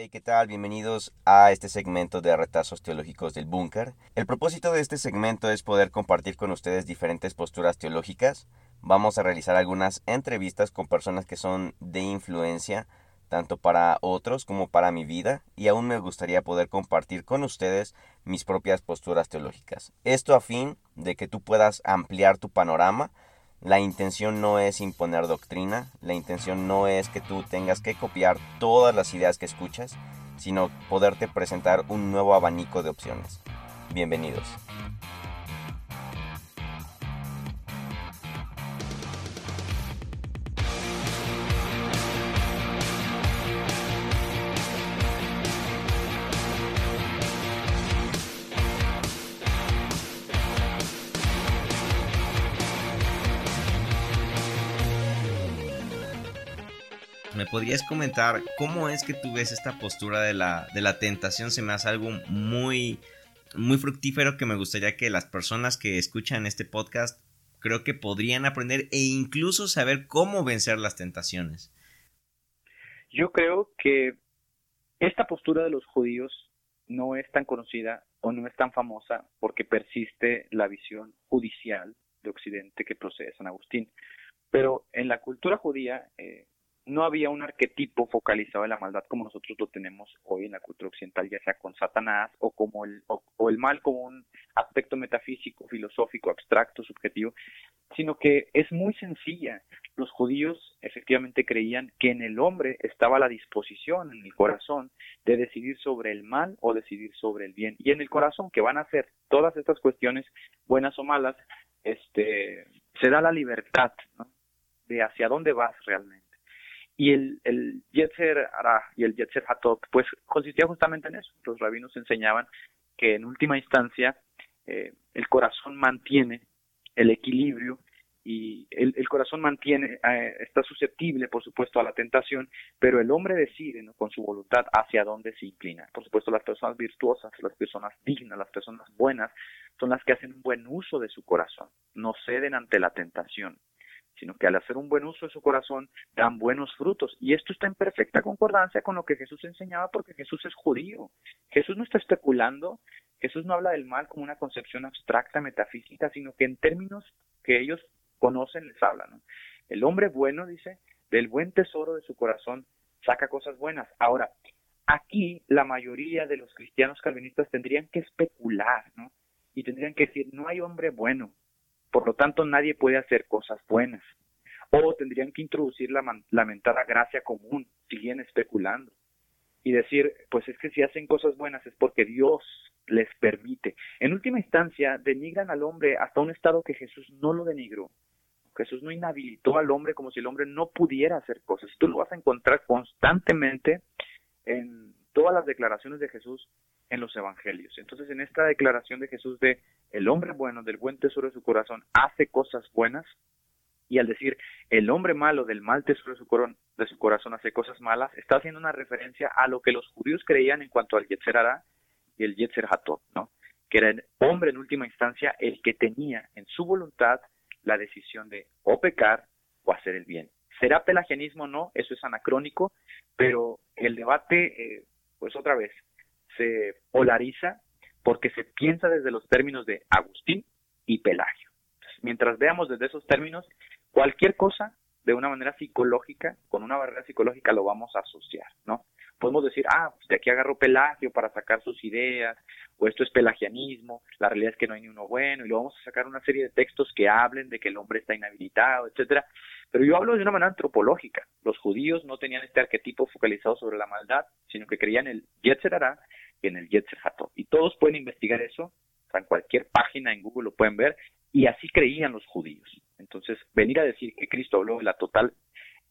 Hey, ¿qué tal? Bienvenidos a este segmento de retazos teológicos del búnker. El propósito de este segmento es poder compartir con ustedes diferentes posturas teológicas. Vamos a realizar algunas entrevistas con personas que son de influencia tanto para otros como para mi vida y aún me gustaría poder compartir con ustedes mis propias posturas teológicas. Esto a fin de que tú puedas ampliar tu panorama la intención no es imponer doctrina, la intención no es que tú tengas que copiar todas las ideas que escuchas, sino poderte presentar un nuevo abanico de opciones. Bienvenidos. Podrías comentar cómo es que tú ves esta postura de la, de la tentación? Se me hace algo muy, muy fructífero que me gustaría que las personas que escuchan este podcast creo que podrían aprender e incluso saber cómo vencer las tentaciones. Yo creo que esta postura de los judíos no es tan conocida o no es tan famosa porque persiste la visión judicial de Occidente que procede de San Agustín. Pero en la cultura judía, eh, no había un arquetipo focalizado en la maldad como nosotros lo tenemos hoy en la cultura occidental, ya sea con Satanás o como el, o, el mal como un aspecto metafísico, filosófico, abstracto, subjetivo, sino que es muy sencilla. Los judíos efectivamente creían que en el hombre estaba la disposición, en el corazón, de decidir sobre el mal o decidir sobre el bien. Y en el corazón, que van a ser todas estas cuestiones, buenas o malas, este, se da la libertad de hacia dónde vas realmente. Y el, el Yetzer Ara y el Yetzer Hatot, pues consistía justamente en eso. Los rabinos enseñaban que en última instancia eh, el corazón mantiene el equilibrio y el, corazón mantiene, eh, está susceptible, por supuesto, a la tentación, pero el hombre decide con su voluntad hacia dónde se inclina. Por supuesto, las personas virtuosas, las personas dignas, las personas buenas, son las que hacen un buen uso de su corazón, no ceden ante la tentación sino que al hacer un buen uso de su corazón dan buenos frutos. Y esto está en perfecta concordancia con lo que Jesús enseñaba porque Jesús es judío. Jesús no está especulando, Jesús no habla del mal como una concepción abstracta, metafísica, sino que en términos que ellos conocen les habla. El hombre bueno, dice, del buen tesoro de su corazón saca cosas buenas. Ahora, aquí la mayoría de los cristianos calvinistas tendrían que especular, ¿no? Y tendrían que decir, no hay hombre bueno, por lo tanto, nadie puede hacer cosas buenas. O tendrían que introducir la lamentada gracia común, siguen especulando. Y decir, pues es que si hacen cosas buenas es porque Dios les permite. En última instancia, denigran al hombre hasta un estado que Jesús no lo denigró. Jesús no inhabilitó al hombre como si el hombre no pudiera hacer cosas. Tú lo vas a encontrar constantemente en todas las declaraciones de Jesús en los evangelios. Entonces, en esta declaración de Jesús de el hombre bueno, del buen tesoro de su corazón, hace cosas buenas, y al decir el hombre malo del mal tesoro de su, de su corazón hace cosas malas, está haciendo una referencia a lo que los judíos creían en cuanto al Yetzer Hará y el Yetzer Hatot, ¿no? que era el hombre en última instancia el que tenía en su voluntad la decisión de o pecar o hacer el bien. ¿Será pelagianismo o no? Eso es anacrónico, pero el debate, eh, pues otra vez, se polariza porque se piensa desde los términos de Agustín y Pelagio. mientras veamos desde esos términos, cualquier cosa de una manera psicológica, con una barrera psicológica lo vamos a asociar, ¿no? Podemos decir, ah, pues de aquí agarró Pelagio para sacar sus ideas, o esto es pelagianismo, la realidad es que no hay ni uno bueno, y lo vamos a sacar una serie de textos que hablen de que el hombre está inhabilitado, etcétera. Pero yo hablo de una manera antropológica. Los judíos no tenían este arquetipo focalizado sobre la maldad, sino que creían el Yetzer en el Yetzer Hatot. Y todos pueden investigar eso, en cualquier página en Google lo pueden ver, y así creían los judíos. Entonces, venir a decir que Cristo habló de la total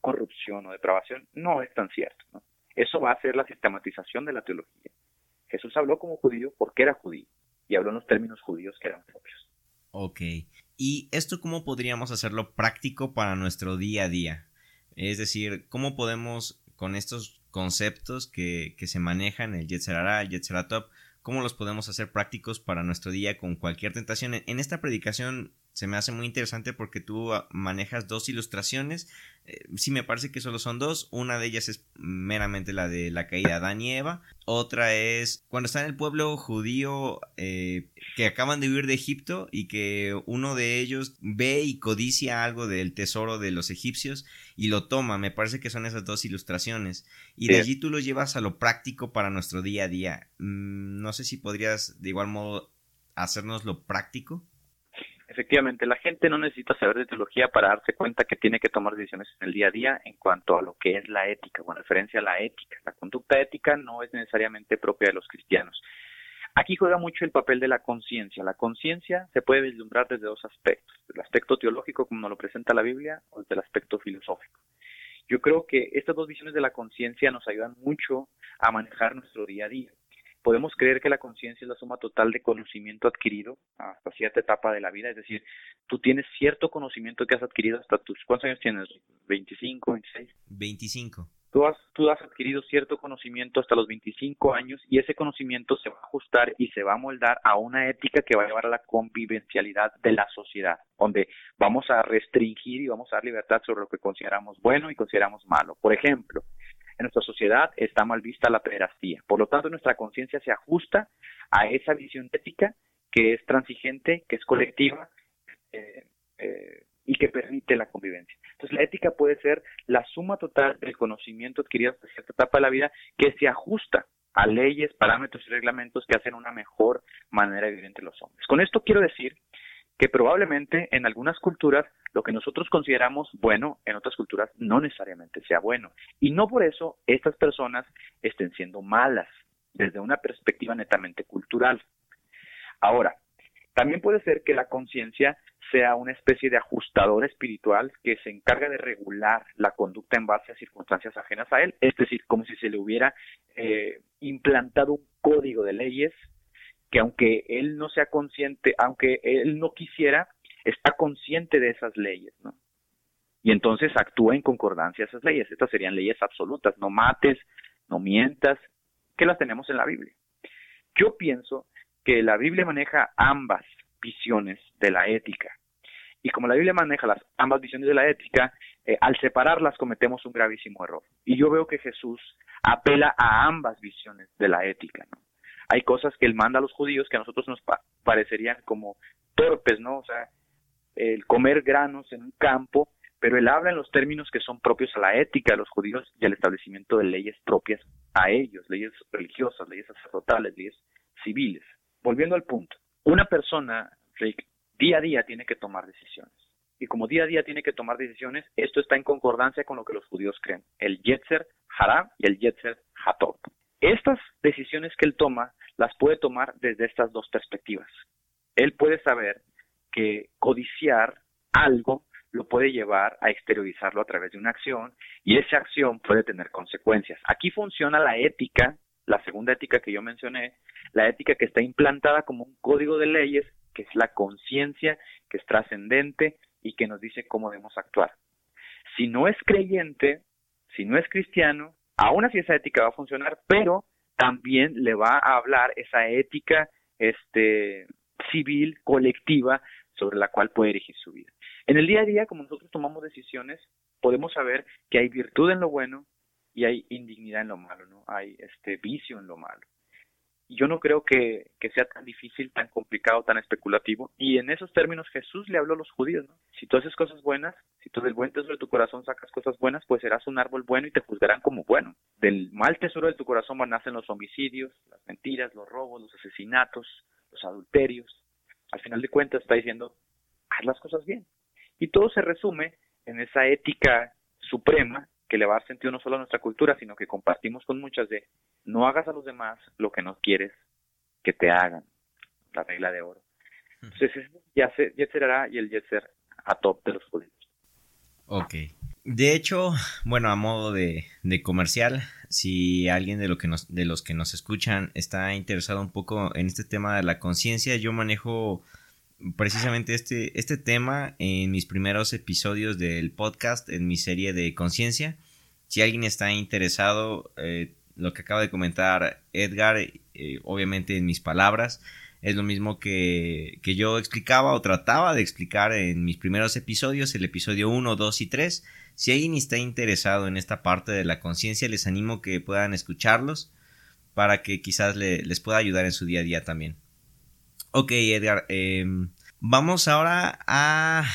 corrupción o depravación no es tan cierto. Eso va a ser la sistematización de la teología. Jesús habló como judío porque era judío y habló en los términos judíos que eran propios. Ok. ¿Y esto cómo podríamos hacerlo práctico para nuestro día a día? Es decir, ¿cómo podemos con estos conceptos que, se manejan, el Yetzerara, el Yetzeratop, cómo los podemos hacer prácticos para nuestro día con cualquier tentación. En esta predicación se me hace muy interesante porque tú ah, manejas dos ilustraciones. Eh, sí me parece que solo son dos. Una de ellas es meramente la de la caída de Adán y Eva. Otra es cuando está en el pueblo judío eh, que acaban de huir de Egipto y que uno de ellos ve y codicia algo del tesoro de los egipcios y lo toma. Me parece que son esas dos ilustraciones. Y de allí tú lo llevas a lo práctico para nuestro día a día. Mm, no sé si podrías de igual modo hacernos lo práctico efectivamente, la gente no necesita saber de teología para darse cuenta que tiene que tomar decisiones en el día a día en cuanto a lo que es la ética, con referencia a la ética. La conducta ética no es necesariamente propia de los cristianos. Aquí juega mucho el papel de la conciencia. La conciencia se puede vislumbrar desde dos aspectos, el aspecto teológico como nos lo presenta la Biblia o desde el aspecto filosófico. Yo creo que estas dos visiones de la conciencia nos ayudan mucho a manejar nuestro día a día podemos creer que la conciencia es la suma total de conocimiento adquirido hasta cierta etapa de la vida, es decir, tú tienes cierto conocimiento que has adquirido hasta tus, ¿cuántos años tienes? ¿25, 26? 25. Tú has, tú has adquirido cierto conocimiento hasta los 25 años y ese conocimiento se va a ajustar y se va a moldar a una ética que va a llevar a la convivencialidad de la sociedad, donde vamos a restringir y vamos a dar libertad sobre lo que consideramos bueno y consideramos malo. Por ejemplo, en nuestra sociedad está mal vista la pederastía. Por lo tanto, nuestra conciencia se ajusta a esa visión ética que es transigente, que es colectiva eh, eh, y que permite la convivencia. Entonces, la ética puede ser la suma total del conocimiento adquirido hasta cierta etapa de la vida que se ajusta a leyes, parámetros y reglamentos que hacen una mejor manera de vivir entre los hombres. Con esto quiero decir que probablemente en algunas culturas lo que nosotros consideramos bueno, en otras culturas no necesariamente sea bueno. Y no por eso estas personas estén siendo malas desde una perspectiva netamente cultural. Ahora, también puede ser que la conciencia sea una especie de ajustador espiritual que se encarga de regular la conducta en base a circunstancias ajenas a él, es decir, como si se le hubiera eh, implantado un código de leyes que aunque él no sea consciente, aunque él no quisiera, está consciente de esas leyes, ¿no? Y entonces actúa en concordancia a esas leyes. Estas serían leyes absolutas, no mates, no mientas, que las tenemos en la Biblia. Yo pienso que la Biblia maneja ambas visiones de la ética. Y como la Biblia maneja las ambas visiones de la ética, eh, al separarlas cometemos un gravísimo error. Y yo veo que Jesús apela a ambas visiones de la ética. ¿no? Hay cosas que él manda a los judíos que a nosotros nos parecerían como torpes, ¿no? O sea, el comer granos en un campo, pero él habla en los términos que son propios a la ética de los judíos y al establecimiento de leyes propias a ellos, leyes religiosas, leyes sacerdotales, leyes civiles. Volviendo al punto, una persona, Rick, día a día tiene que tomar decisiones. Y como día a día tiene que tomar decisiones, esto está en concordancia con lo que los judíos creen, el Yetzer Hará y el Yetzer Hatov. Estas decisiones que él toma las puede tomar desde estas dos perspectivas. Él puede saber que codiciar algo lo puede llevar a exteriorizarlo a través de una acción y esa acción puede tener consecuencias. Aquí funciona la ética, la segunda ética que yo mencioné, la ética que está implantada como un código de leyes, que es la conciencia, que es trascendente y que nos dice cómo debemos actuar. Si no es creyente, si no es cristiano, aún así esa ética va a funcionar, pero también le va a hablar esa ética este, civil, colectiva, sobre la cual puede dirigir su vida. En el día a día, como nosotros tomamos decisiones, podemos saber que hay virtud en lo bueno y hay indignidad en lo malo, ¿no? Hay este vicio en lo malo yo no creo que, sea tan difícil, tan complicado, tan especulativo. Y en esos términos Jesús le habló a los judíos, ¿no? Si tú haces cosas buenas, si tú del buen tesoro de tu corazón sacas cosas buenas, pues serás un árbol bueno y te juzgarán como bueno. Del mal tesoro de tu corazón van nacen los homicidios, las mentiras, los robos, los asesinatos, los adulterios. Al final de cuentas está diciendo, haz las cosas bien. Y todo se resume en esa ética suprema que le va a dar sentido no solo a nuestra cultura, sino que compartimos con muchas de no hagas a los demás lo que no quieres que te hagan, la regla de oro. Entonces es Yetzer hará y el Yetzer a top de los judíos. Ok. De hecho, bueno, a modo de, de, comercial, si alguien de, lo que nos, de los que nos escuchan está interesado un poco en este tema de la conciencia, yo manejo precisamente este, este tema en mis primeros episodios del podcast, en mi serie de conciencia. Si alguien está interesado, eh, lo que acaba de comentar Edgar, eh, obviamente en mis palabras, Es lo mismo que, que yo explicaba o trataba de explicar en mis primeros episodios, el episodio 1, 2 y 3. Si alguien está interesado en esta parte de la conciencia, les animo que puedan escucharlos para que quizás les pueda ayudar en su día a día también. Ok, Edgar, em, vamos ahora a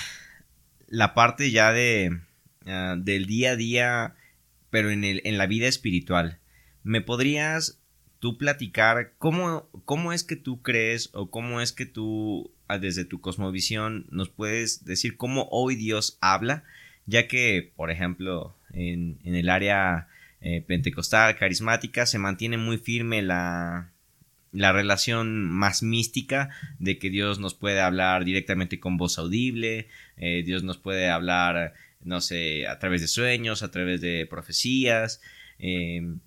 la parte ya de, ah, del día a día, pero en, el, en la vida espiritual. ¿Me podrías tú platicar cómo, cómo es que tú crees o cómo es que tú, ah, desde tu cosmovisión, nos puedes decir cómo hoy Dios habla? Ya que, por ejemplo, en, en el área eh, pentecostal, carismática, se mantiene muy firme la, la relación más mística de que Dios nos puede hablar directamente con voz audible, eh, Dios nos puede hablar, no sé, a través de sueños, a través de profecías. Em,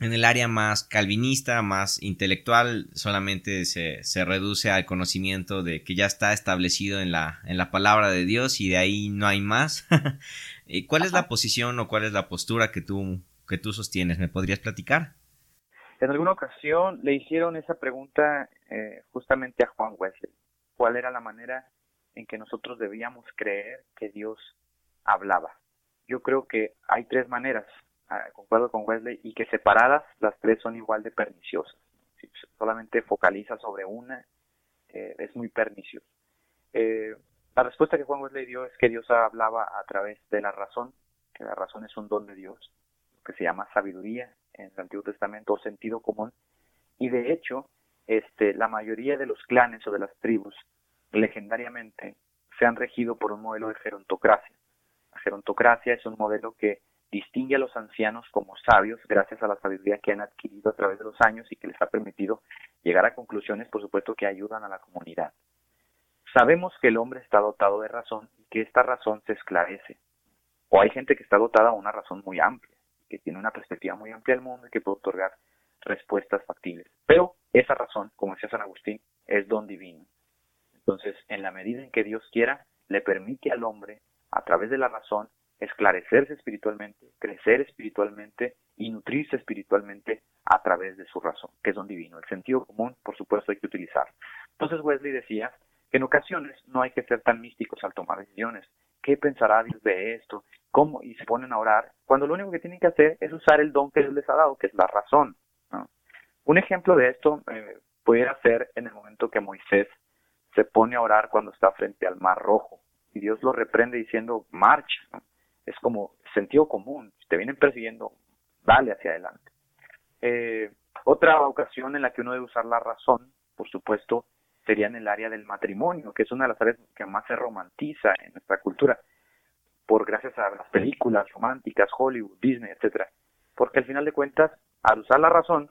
en el área más calvinista, más intelectual, solamente se, se, reduce al conocimiento de que ya está establecido en la, en la palabra de Dios y de ahí no hay más. ¿Cuál es la posición o cuál es la postura que tú, que tú sostienes? ¿Me podrías platicar? En alguna ocasión le hicieron esa pregunta eh, justamente a Juan Wesley. ¿Cuál era la manera en que nosotros debíamos creer que Dios hablaba? Yo creo que hay tres maneras, ah, concuerdo con Wesley, y que separadas las tres son igual de perniciosas. Si solamente focaliza sobre una, eh, es muy pernicioso. Eh, la respuesta que Juan Wesley dio es que Dios hablaba a través de la razón, que la razón es un don de Dios, lo que se llama sabiduría en el Antiguo Testamento o sentido común. Y de hecho, este, la mayoría de los clanes o de las tribus legendariamente se han regido por un modelo de gerontocracia. La gerontocracia es un modelo que distingue a los ancianos como sabios gracias a la sabiduría que han adquirido a través de los años y que les ha permitido llegar a conclusiones, por supuesto, que ayudan a la comunidad. Sabemos que el hombre está dotado de razón y que esta razón se esclarece. O hay gente que está dotada de una razón muy amplia que tiene una perspectiva muy amplia del mundo y que puede otorgar respuestas factibles. Pero esa razón, como decía San Agustín, es don divino. Entonces, en la medida en que Dios quiera, le permite al hombre, a través de la razón, esclarecerse espiritualmente, crecer espiritualmente y nutrirse espiritualmente a través de su razón, que es don divino. El sentido común, por supuesto, hay que utilizar. Entonces Wesley decía que en ocasiones no hay que ser tan místicos al tomar decisiones. ¿Qué pensará Dios de esto? ¿Cómo? Y se ponen a orar, cuando lo único que tienen que hacer es usar el don que Dios les ha dado, que es la razón. Un ejemplo de esto eh, pudiera ser en el momento que Moisés se pone a orar cuando está frente al mar rojo y Dios lo reprende diciendo, marcha. Es como sentido común, si te vienen persiguiendo, dale hacia adelante. Eh, otra ocasión en la que uno debe usar la razón, por supuesto, sería en el área del matrimonio, que es una de las áreas que más se romantiza en nuestra cultura por gracias a las películas románticas, Hollywood, Disney, etcétera. Porque al final de cuentas, al usar la razón,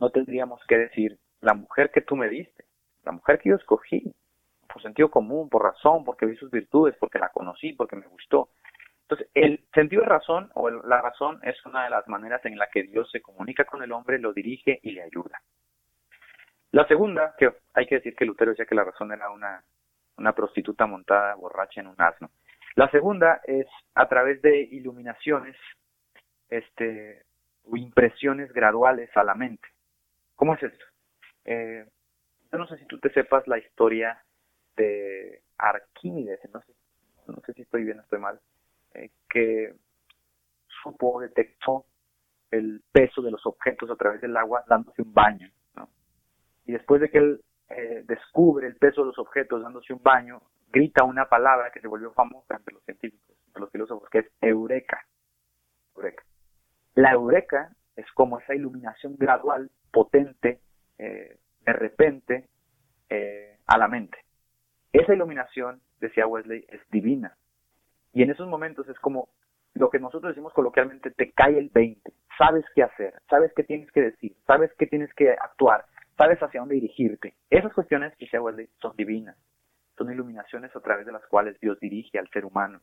no tendríamos que decir la mujer que tú me diste, la mujer que yo escogí, por sentido común, por razón, porque vi sus virtudes, porque la conocí, porque me gustó. Entonces, el sentido de razón o la razón es una de las maneras en la que Dios se comunica con el hombre, lo dirige y le ayuda. La segunda, que hay que decir que Lutero decía que la razón era una, una prostituta montada borracha en un asno. La segunda es a través de iluminaciones este, o impresiones graduales a la mente. ¿Cómo es esto? Eh, yo no sé si tú te sepas la historia de Arquímedes, no sé, no sé si estoy bien o estoy mal, eh, que supo, detectó el peso de los objetos a través del agua dándose un baño. Y después de que él eh, descubre el peso de los objetos dándose un baño, grita una palabra que se volvió famosa entre los científicos, entre los filósofos, que es eureka. eureka. La eureka es como esa iluminación gradual, potente, eh, de repente, eh, a la mente. Esa iluminación, decía Wesley, es divina. Y en esos momentos es como lo que nosotros decimos coloquialmente, te cae el 20, sabes qué hacer, sabes qué tienes que decir, sabes qué tienes que actuar, sabes hacia dónde dirigirte. Esas cuestiones, decía Wesley, son divinas son iluminaciones a través de las cuales Dios dirige al ser humano.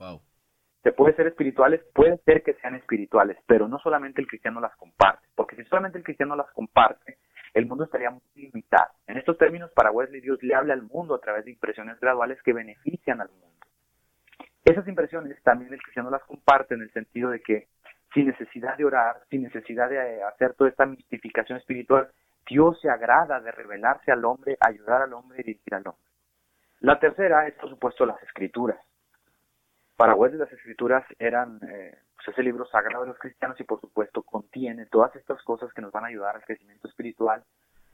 Se puede ser espirituales, puede ser que sean espirituales, pero no solamente el cristiano las comparte, porque si solamente el cristiano las comparte, el mundo estaría muy limitado. En estos términos, para Wesley, Dios le habla al mundo a través de impresiones graduales que benefician al mundo. Esas impresiones también el cristiano las comparte en el sentido de que sin necesidad de orar, sin necesidad de hacer toda esta mistificación espiritual, Dios se agrada de revelarse al hombre, ayudar al hombre y dirigir al hombre. La tercera es, por supuesto, las escrituras. Para Wesley las escrituras eran eh, pues ese libro sagrado de los cristianos y por supuesto contiene todas estas cosas que nos van a ayudar al crecimiento espiritual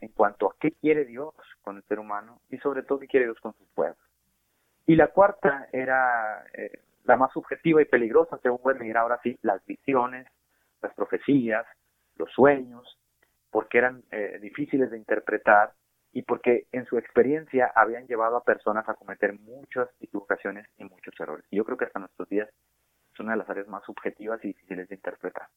en cuanto a qué quiere Dios con el ser humano y sobre todo qué quiere Dios con su pueblo. Y la cuarta era eh, la más subjetiva y peligrosa, según Wesley, era ahora sí las visiones, las profecías, los sueños, porque eran eh, difíciles de interpretar y porque en su experiencia habían llevado a personas a cometer muchas equivocaciones y muchos errores. Y yo creo que hasta nuestros días es una de las áreas más subjetivas y difíciles de interpretar.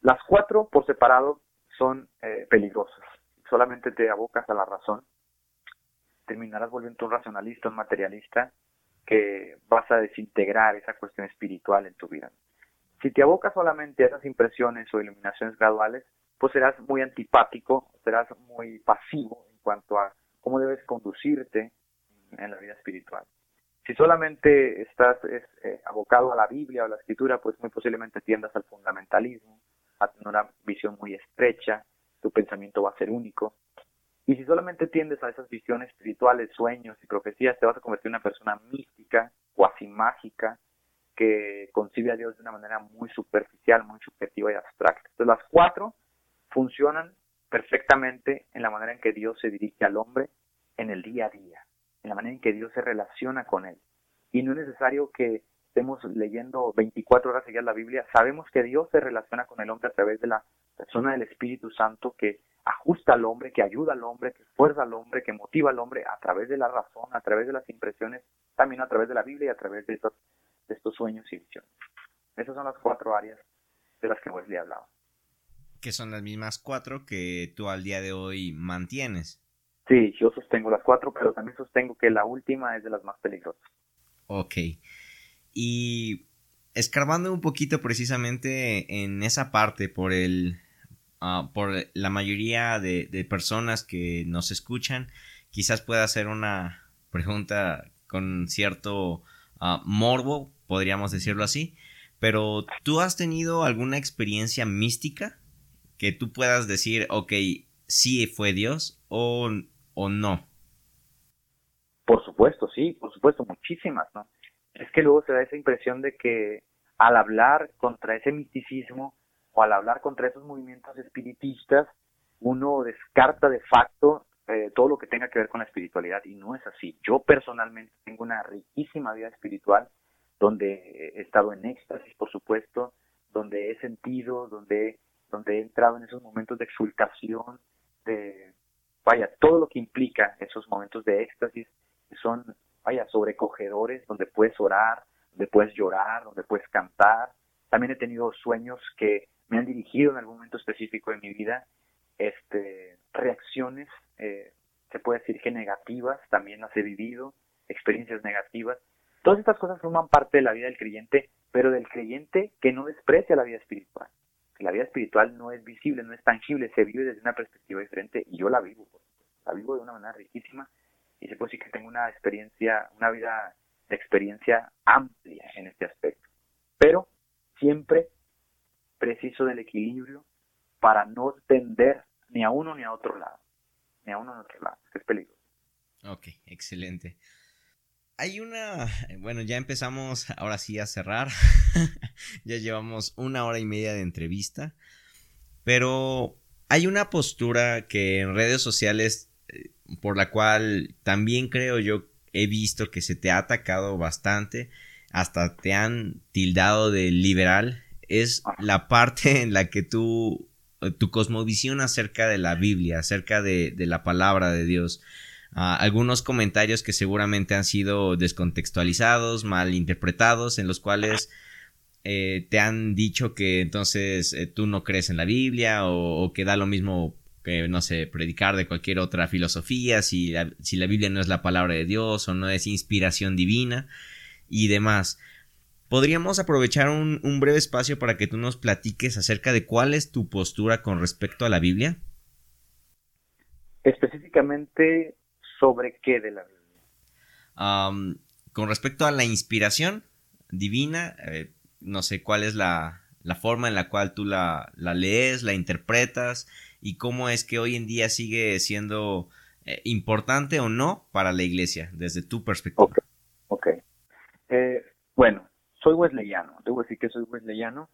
Las cuatro por separado son eh, peligrosas. Solamente te abocas a la razón, terminarás volviendo un racionalista, un materialista, que vas a desintegrar esa cuestión espiritual en tu vida. Si te abocas solamente a esas impresiones o iluminaciones graduales, pues serás muy antipático, serás muy pasivo en cuanto a cómo debes conducirte en la vida espiritual. Si solamente estás eh, abocado a la Biblia o a la escritura, pues muy posiblemente tiendas al fundamentalismo, a tener una visión muy estrecha, tu pensamiento va a ser único. Y si solamente tiendes a esas visiones espirituales, sueños y profecías, te vas a convertir en una persona mística, cuasi mágica, que concibe a Dios de una manera muy superficial, muy subjetiva y abstracta. Entonces las cuatro funcionan perfectamente en la manera en que Dios se dirige al hombre en el día a día, en la manera en que Dios se relaciona con él. Y no es necesario que estemos leyendo 24 horas seguidas la Biblia, sabemos que Dios se relaciona con el hombre a través de la persona del Espíritu Santo que ajusta al hombre, que ayuda al hombre, que esfuerza al hombre, que motiva al hombre a través de la razón, a través de las impresiones, también a través de la Biblia y a través de estos de estos sueños y visiones. Esas son las cuatro áreas de las que Wesley hablaba. Que son las mismas cuatro que tú al día de hoy mantienes. Sí, yo sostengo las cuatro, pero también sostengo que la última es de las más peligrosas. Ok. Y escarbando un poquito precisamente en esa parte por el ah, por la mayoría de, de, personas que nos escuchan, quizás pueda hacer una pregunta con cierto ah, morbo podríamos decirlo así. Pero ¿tú has tenido alguna experiencia mística que tú puedas decir, ok, sí fue Dios o, o no? Por supuesto, sí, por supuesto, muchísimas, ¿no? Es que luego se da esa impresión de que al hablar contra ese misticismo o al hablar contra esos movimientos espiritistas, uno descarta de facto eh, todo lo que tenga que ver con la espiritualidad y no es así. Yo personalmente tengo una riquísima vida espiritual donde he estado en éxtasis, por supuesto, donde he sentido, donde, donde he entrado en esos momentos de exultación, de, vaya, todo lo que implica esos momentos de éxtasis, que son, vaya, sobrecogedores, donde puedes orar, donde puedes llorar, donde puedes cantar. También he tenido sueños que me han dirigido en algún momento específico de mi vida, este, reacciones, eh, se puede decir que negativas, también las he vivido, experiencias negativas, Todas estas cosas forman parte de la vida del creyente, pero del creyente que no desprecia la vida espiritual. La vida espiritual no es visible, no es tangible, se vive desde una perspectiva diferente y yo la vivo, la vivo de una manera riquísima y se puede decir que tengo una experiencia, una vida de experiencia amplia en este aspecto. Pero siempre preciso del equilibrio para no tender ni a uno ni a otro lado, ni a uno ni a otro lado, es peligroso. Ok, excelente. Hay una, bueno, ya empezamos ahora sí a cerrar. ya llevamos una hora y media de entrevista. Pero hay una postura que en redes sociales, eh, por la cual también creo yo he visto que se te ha atacado bastante, hasta te han tildado de liberal, es la parte en la que tú, tu cosmovisión acerca de la Biblia, acerca de, de la palabra de Dios, algunos comentarios que seguramente han sido descontextualizados, mal interpretados, en los cuales eh, te han dicho que entonces eh, tú no crees en la Biblia o, que da lo mismo que, no sé, predicar de cualquier otra filosofía, si la, si la Biblia no es la palabra de Dios o no es inspiración divina y demás. ¿Podríamos aprovechar un breve espacio para que tú nos platiques acerca de cuál es tu postura con respecto a la Biblia? Específicamente sobre qué de la Biblia. con respecto a la inspiración divina, eh, no sé cuál es la, forma en la cual tú la, lees, la interpretas y cómo es que hoy en día sigue siendo eh, importante o no para la iglesia, desde tu perspectiva. Ok, okay. Eh, bueno, soy wesleyano, debo decir que soy wesleyano.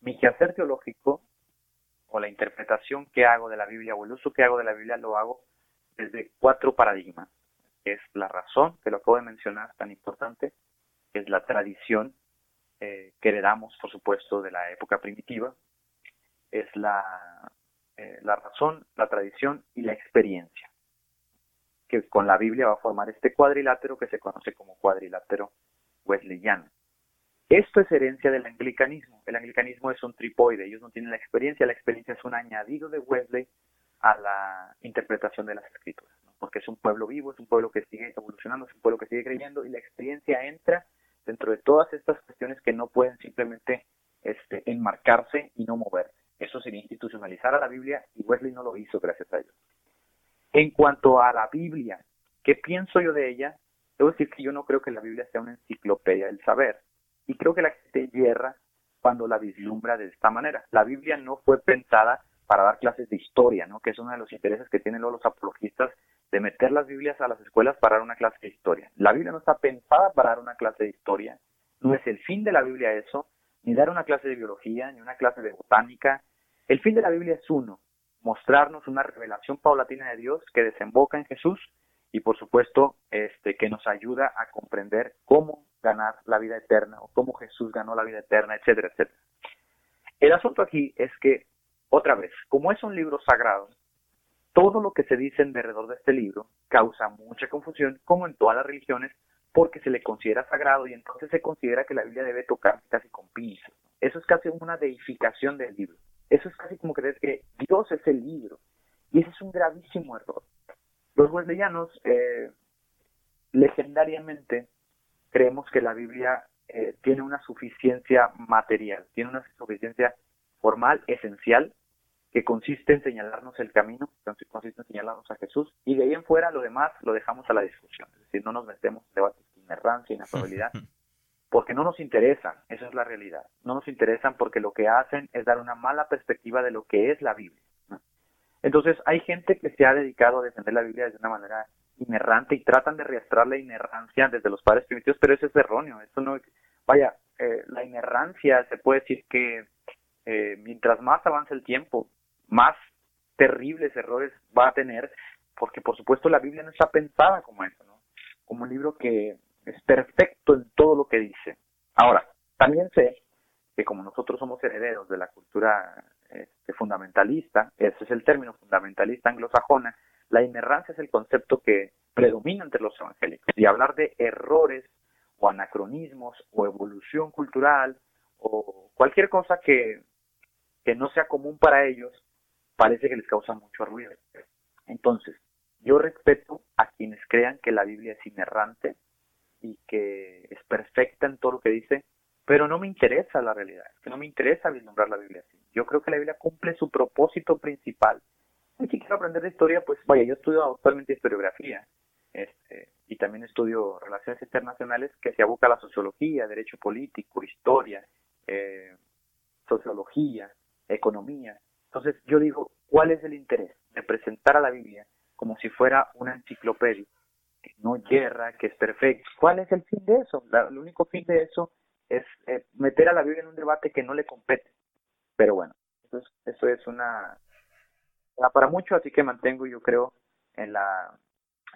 Mi quehacer teológico o la interpretación que hago de la Biblia o el uso que hago de la Biblia lo hago desde cuatro paradigmas. Es la razón, que lo acabo de mencionar, tan importante, es la tradición, eh, que heredamos, por supuesto, de la época primitiva, es la, eh, la razón, la tradición y la experiencia, que con la Biblia va a formar este cuadrilátero que se conoce como cuadrilátero wesleyano. Esto es herencia del anglicanismo. El anglicanismo es un tripoide, ellos no tienen la experiencia, la experiencia es un añadido de Wesley a la interpretación de las escrituras, porque es un pueblo vivo, es un pueblo que sigue evolucionando, es un pueblo que sigue creyendo y la experiencia entra dentro de todas estas cuestiones que no pueden simplemente este, enmarcarse y no moverse. Eso sería institucionalizar a la Biblia y Wesley no lo hizo, gracias a Dios. En cuanto a la Biblia, ¿qué pienso yo de ella? Debo decir que yo no creo que la Biblia sea una enciclopedia del saber. Y creo que la gente hierra cuando la vislumbra de esta manera. La Biblia no fue pensada para dar clases de historia, ¿no? que es uno de los intereses que tienen los apologistas de meter las Biblias a las escuelas para dar una clase de historia. La Biblia no está pensada para dar una clase de historia, no es el fin de la Biblia eso, ni dar una clase de biología, ni una clase de botánica. El fin de la Biblia es uno, mostrarnos una revelación paulatina de Dios que desemboca en Jesús y por supuesto este que nos ayuda a comprender cómo ganar la vida eterna o cómo Jesús ganó la vida eterna, etcétera, etcétera. El asunto aquí es que otra vez, como es un libro sagrado, todo lo que se dice en derredor de este libro causa mucha confusión, como en todas las religiones, porque se le considera sagrado y entonces se considera que la Biblia debe tocar casi con pinzas. Eso es casi una deificación del libro. Eso es casi como creer que Dios es el libro. Y ese es un gravísimo error. Los wesleyanos, eh, legendariamente, creemos que la Biblia eh, tiene una suficiencia material, tiene una suficiencia formal, esencial, que consiste en señalarnos el camino, consiste en señalarnos a Jesús, y de ahí en fuera lo demás lo dejamos a la discusión, es decir, no nos metemos en debates de inerrancia, probabilidad, porque no nos interesan, esa es la realidad, no nos interesan porque lo que hacen es dar una mala perspectiva de lo que es la Biblia. Entonces hay gente que se ha dedicado a defender la Biblia de una manera inerrante y tratan de reastrar la inerrancia desde los padres primitivos, pero eso es erróneo, eso no, vaya, eh, la inerrancia se puede decir que eh, mientras más avance el tiempo, más terribles errores va a tener, porque por supuesto la Biblia no está pensada como eso, ¿no? Como un libro que es perfecto en todo lo que dice. Ahora, también sé que como nosotros somos herederos de la cultura este, fundamentalista, ese es el término fundamentalista anglosajona, la inerrancia es el concepto que predomina entre los evangélicos. Y hablar de errores o anacronismos o evolución cultural o cualquier cosa que, que no sea común para ellos, parece que les causa mucho ruido. Entonces, yo respeto a quienes crean que la Biblia es inerrante y que es perfecta en todo lo que dice, pero no me interesa la realidad, que no me interesa vislumbrar la Biblia así. Yo creo que la Biblia cumple su propósito principal. Y si quiero aprender de historia, pues vaya, yo estudio actualmente historiografía este, y también estudio relaciones internacionales que se aboca a la sociología, derecho político, historia, eh, sociología, economía. Entonces yo digo, ¿cuál es el interés de presentar a la Biblia como si fuera una enciclopedia que no yerra, que es perfecta? ¿Cuál es el fin de eso? el único fin de eso es eh, meter a la Biblia en un debate que no le compete. Pero bueno, eso es, eso es una, para mucho, así que mantengo yo creo en la,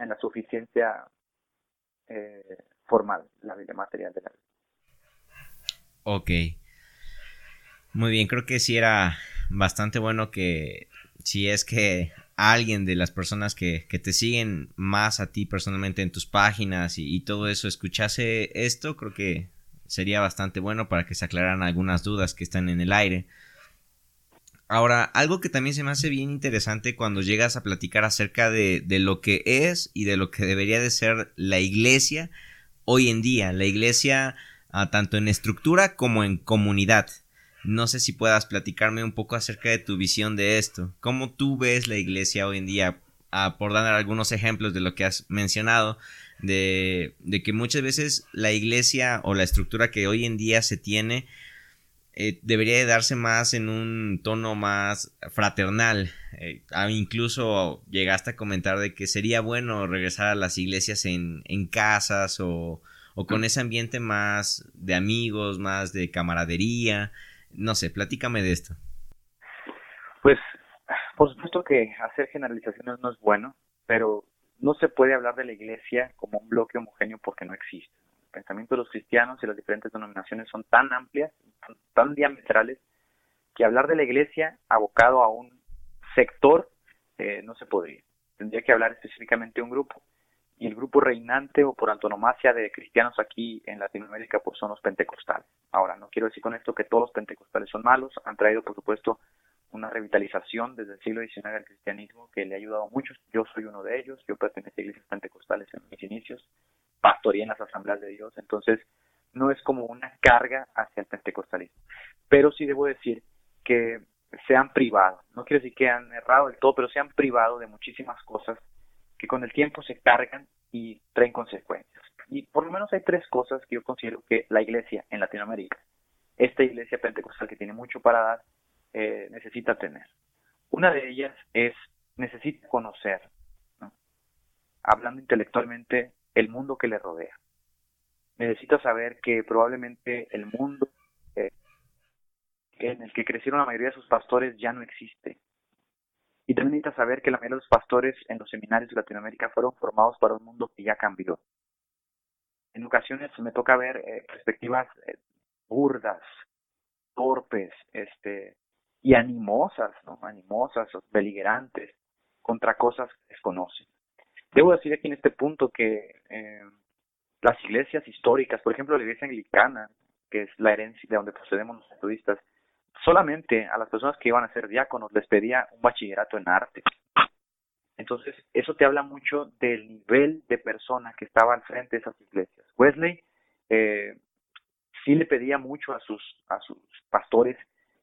en la suficiencia eh, formal, la Biblia material de la Biblia. Ok. Muy bien, creo que sí era bastante bueno que si es que alguien de las personas que, te siguen más a ti personalmente en tus páginas y, todo eso escuchase esto, creo que sería bastante bueno para que se aclararan algunas dudas que están en el aire. Ahora, algo que también se me hace bien interesante cuando llegas a platicar acerca de, de lo que es y de lo que debería de ser la iglesia hoy en día, la iglesia ah, tanto en estructura como en comunidad. No sé si puedas platicarme un poco acerca de tu visión de esto. ¿Cómo tú ves la iglesia hoy en día? Ah, por dar algunos ejemplos de lo que has mencionado, de, que muchas veces la iglesia o la estructura que hoy en día se tiene eh, debería de darse más en un tono más fraternal. Eh, incluso llegaste a comentar de que sería bueno regresar a las iglesias en, en casas o, o con ese ambiente más de amigos, más de camaradería. No sé, platícame de esto. Pues, por supuesto que hacer generalizaciones no es bueno, pero no se puede hablar de la iglesia como un bloque homogéneo porque no existe. El pensamiento de los cristianos y las diferentes denominaciones son tan amplias, tan diametrales, que hablar de la iglesia abocado a un sector eh, no se podría. Tendría que hablar específicamente de un grupo. Y el grupo reinante o por antonomasia de cristianos aquí en Latinoamérica pues son los pentecostales. Ahora, no quiero decir con esto que todos los pentecostales son malos, han traído por supuesto una revitalización desde el siglo XIX al cristianismo que le ha ayudado mucho. Yo soy uno de ellos, yo pertenezco a iglesias pentecostales en mis inicios, pastoreé en las asambleas de Dios, entonces no es como una carga hacia el pentecostalismo. Pero sí debo decir que se han privado, no quiero decir que han errado del todo, pero se han privado de muchísimas cosas que con el tiempo se cargan y traen consecuencias. Y por lo menos hay tres cosas que yo considero que la iglesia en Latinoamérica, esta iglesia pentecostal que tiene mucho para dar, eh, necesita tener. Una de ellas es, necesita conocer, hablando intelectualmente, el mundo que le rodea. Necesita saber que probablemente el mundo eh, en el que crecieron la mayoría de sus pastores ya no existe. Y también necesita saber que la mayoría de los pastores en los seminarios de Latinoamérica fueron formados para un mundo que ya cambió. En ocasiones me toca ver eh, perspectivas burdas, torpes, este, y animosas, ¿no? animosas, beligerantes, contra cosas que desconocen. Debo decir aquí en este punto que eh, las iglesias históricas, por ejemplo la iglesia anglicana, que es la herencia de donde procedemos los metodistas, solamente a las personas que iban a ser diáconos les pedía un bachillerato en arte. Entonces, eso te habla mucho del nivel de persona que estaba al frente de esas iglesias. Wesley eh, sí le pedía mucho a sus, a sus pastores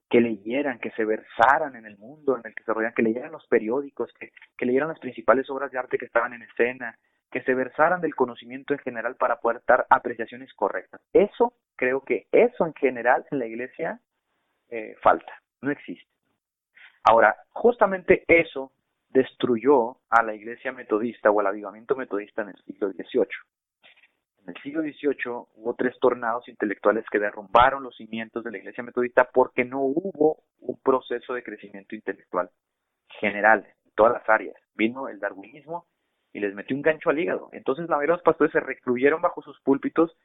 que leyeran, que se versaran en el mundo en el que se rodean, que leyeran los periódicos, que, que leyeran las principales obras de arte que estaban en escena, que se versaran del conocimiento en general para poder dar apreciaciones correctas. Eso, creo que eso en general en la iglesia eh, falta, no existe. Ahora, justamente eso destruyó a la iglesia metodista o al avivamiento metodista en el siglo XVIII. En el siglo XVIII hubo tres tornados intelectuales que derrumbaron los cimientos de la iglesia metodista porque no hubo un proceso de crecimiento intelectual general en todas las áreas. Vino el darwinismo y les metió un gancho al hígado. Entonces la mayoría de los pastores se recluyeron bajo sus púlpitos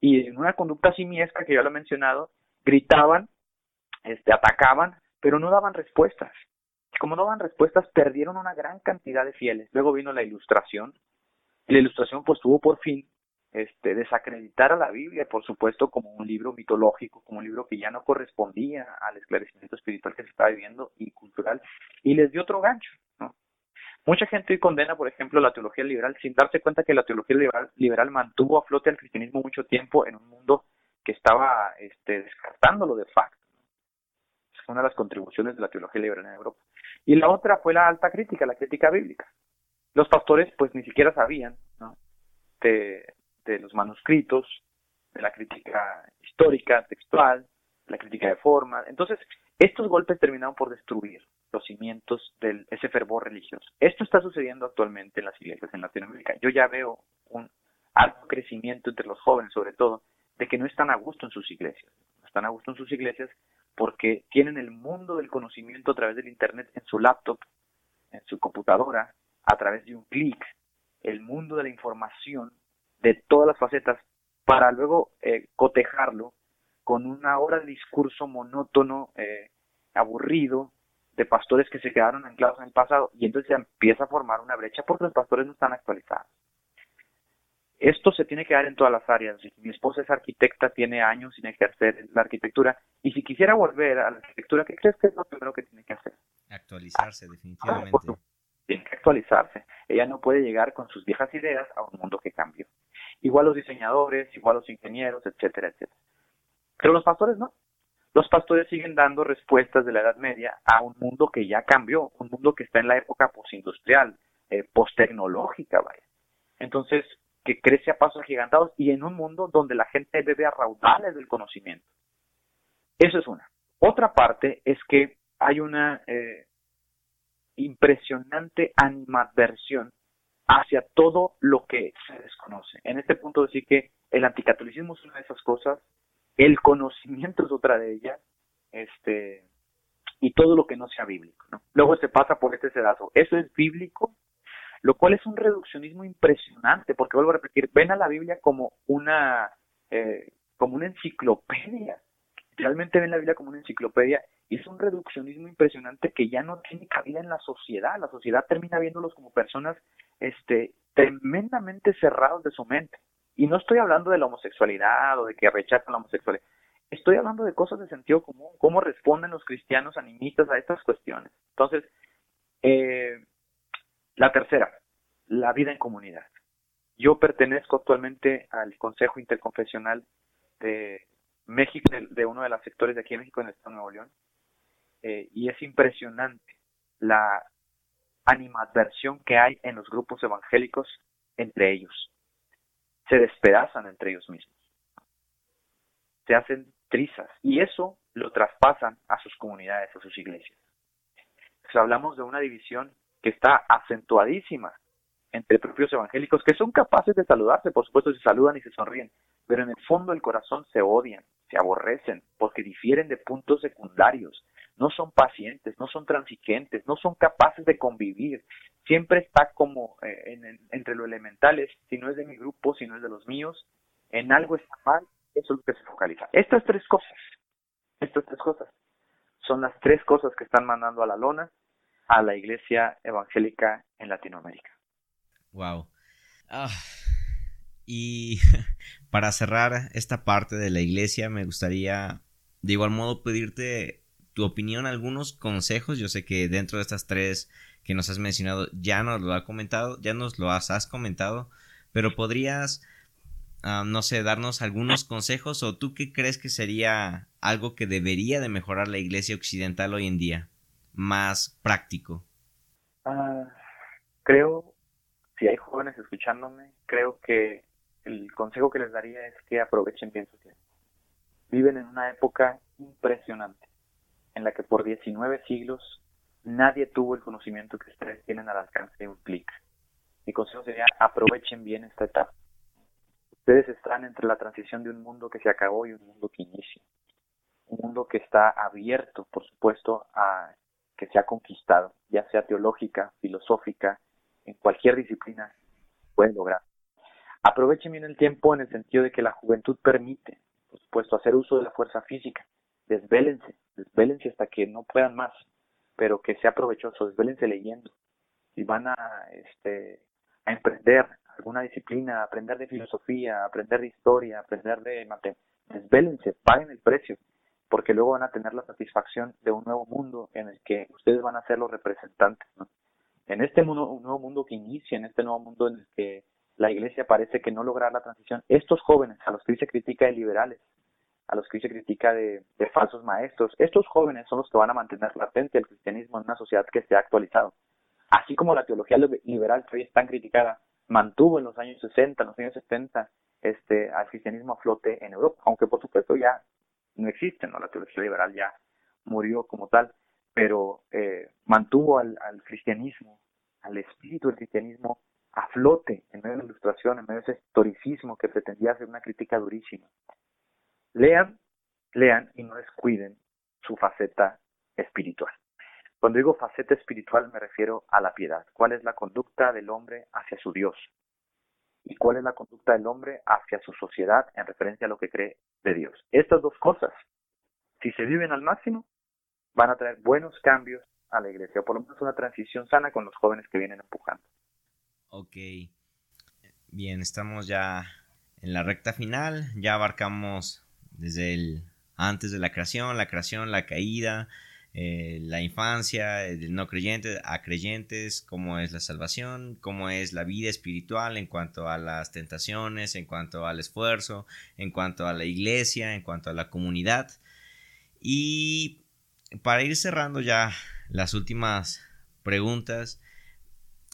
y en una conducta simiesca que ya lo he mencionado, gritaban, este, atacaban, pero no daban respuestas. Como no daban respuestas, perdieron una gran cantidad de fieles. Luego vino la ilustración. La ilustración pues tuvo por fin este, desacreditar a la Biblia, por supuesto, como un libro mitológico, como un libro que ya no correspondía al esclarecimiento espiritual que se estaba viviendo y cultural, y les dio otro gancho. ¿no? Mucha gente hoy condena, por ejemplo, la teología liberal sin darse cuenta que la teología liberal, liberal mantuvo a flote al cristianismo mucho tiempo en un mundo que estaba este, descartándolo de facto. Una de las contribuciones de la teología liberal en Europa. Y la otra fue la alta crítica, la crítica bíblica. Los pastores pues ni siquiera sabían ¿no? de, los manuscritos, de la crítica histórica, textual, la crítica de forma. Entonces, estos golpes terminaron por destruir los cimientos de ese fervor religioso. Esto está sucediendo actualmente en las iglesias en Latinoamérica. Yo ya veo un alto crecimiento entre los jóvenes, sobre todo, de que no están a gusto en sus iglesias. No están a gusto en sus iglesias porque tienen el mundo del conocimiento a través del Internet en su laptop, en su computadora, a través de un clic, el mundo de la información de todas las facetas para luego eh, cotejarlo con una hora de discurso monótono, eh, aburrido, de pastores que se quedaron anclados en el pasado, y entonces se empieza a formar una brecha porque los pastores no están actualizados. Esto se tiene que dar en todas las áreas. Mi esposa es arquitecta, tiene años sin ejercer la arquitectura, y si quisiera volver a la arquitectura, ¿qué crees que es lo primero que tiene que hacer? Actualizarse, definitivamente. tiene que actualizarse. Ella no puede llegar con sus viejas ideas a un mundo que cambió igual los diseñadores, igual los ingenieros, etcétera, etcétera. Pero los pastores no. Los pastores siguen dando respuestas de la Edad Media a un mundo que ya cambió, un mundo que está en la época postindustrial, eh, posttecnológica, vaya. Entonces, que crece a pasos agigantados y en un mundo donde la gente bebe a raudales del conocimiento. Eso es una. Otra parte es que hay una eh, impresionante animadversión hacia todo lo que se desconoce. En este punto decir que el anticatolicismo es una de esas cosas, el conocimiento es otra de ellas, este, y todo lo que no sea bíblico. Luego se pasa por este sedazo. Eso es bíblico, lo cual es un reduccionismo impresionante, porque vuelvo a repetir, ven a la Biblia como una, eh, como una enciclopedia. Realmente ven la Biblia como una enciclopedia y es un reduccionismo impresionante que ya no tiene cabida en la sociedad. La sociedad termina viéndolos como personas este, tremendamente cerrados de su mente. Y no estoy hablando de la homosexualidad o de que rechazan la homosexualidad. Estoy hablando de cosas de sentido común, cómo responden los cristianos animistas a estas cuestiones. Entonces, eh, la tercera, la vida en comunidad. Yo pertenezco actualmente al Consejo Interconfesional de México, de, uno de los sectores de aquí en México, en el Estado de Nuevo León, eh, y es impresionante la animadversión que hay en los grupos evangélicos entre ellos. Se despedazan entre ellos mismos. Se hacen trizas y eso lo traspasan a sus comunidades, a sus iglesias. hablamos de una división que está acentuadísima entre propios evangélicos que son capaces de saludarse, por supuesto se saludan y se sonríen, pero en el fondo del corazón se odian, se aborrecen, porque difieren de puntos secundarios, no son pacientes, no son transigentes, no son capaces de convivir, siempre está como eh, entre lo elementales, si no es de mi grupo, si no es de los míos, en algo está mal, eso es lo que se focaliza. Estas tres cosas, estas tres cosas, son las tres cosas que están mandando a la lona a la iglesia evangélica en Latinoamérica. Wow. Ah, y para cerrar esta parte de la iglesia, me gustaría de igual modo pedirte tu opinión, algunos consejos. Yo sé que dentro de estas tres que nos has mencionado ya nos lo ha comentado, ya nos lo has, comentado, pero podrías, ah, no sé, darnos algunos consejos o tú qué crees que sería algo que debería de mejorar la iglesia occidental hoy en día, más práctico. Ah, creo si hay jóvenes escuchándome, creo que el consejo que les daría es que aprovechen bien su tiempo. Viven en una época impresionante, en la que por 19 siglos nadie tuvo el conocimiento que ustedes tienen al alcance de un clic. Mi consejo sería aprovechen bien esta etapa. Ustedes están entre la transición de un mundo que se acabó y un mundo que inicia. Un mundo que está abierto, por supuesto, a que se ha conquistado, ya sea teológica, filosófica, en cualquier disciplina pueden lograr. Aprovechen bien el tiempo en el sentido de que la juventud permite, por supuesto, hacer uso de la fuerza física. Desvélense, desvélense hasta que no puedan más, pero que sea provechoso, desvélense leyendo. Si van a, este, a emprender alguna disciplina, aprender de filosofía, aprender de historia, aprender de matemáticas, desvélense, paguen el precio, porque luego van a tener la satisfacción de un nuevo mundo en el que ustedes van a ser los representantes. ¿no? en este mundo, un nuevo mundo que inicia, en este nuevo mundo en el que la iglesia parece que no lograr la transición, estos jóvenes a los que se critica de liberales, a los que se critica de, falsos maestros, estos jóvenes son los que van a mantener latente el cristianismo en una sociedad que se ha actualizado. Así como la teología liberal que hoy es tan criticada, mantuvo en los años 60, en los años 70, este, al cristianismo a flote en Europa, aunque por supuesto ya no existe, ¿no? La teología liberal ya murió como tal pero eh, mantuvo al, cristianismo, al espíritu del cristianismo a flote en medio de la ilustración, en medio de ese historicismo que pretendía hacer una crítica durísima. Lean, lean y no descuiden su faceta espiritual. Cuando digo faceta espiritual me refiero a la piedad. ¿Cuál es la conducta del hombre hacia su Dios? ¿Y cuál es la conducta del hombre hacia su sociedad en referencia a lo que cree de Dios? Estas dos cosas, si se viven al máximo, van a traer buenos cambios a la iglesia, o por lo menos una transición sana con los jóvenes que vienen empujando. Ok, bien, estamos ya en la recta final, ya abarcamos desde el antes de la creación, la creación, la caída, eh, la infancia, el no creyente a creyentes, cómo es la salvación, cómo es la vida espiritual en cuanto a las tentaciones, en cuanto al esfuerzo, en cuanto a la iglesia, en cuanto a la comunidad. Y para ir cerrando ya las últimas preguntas,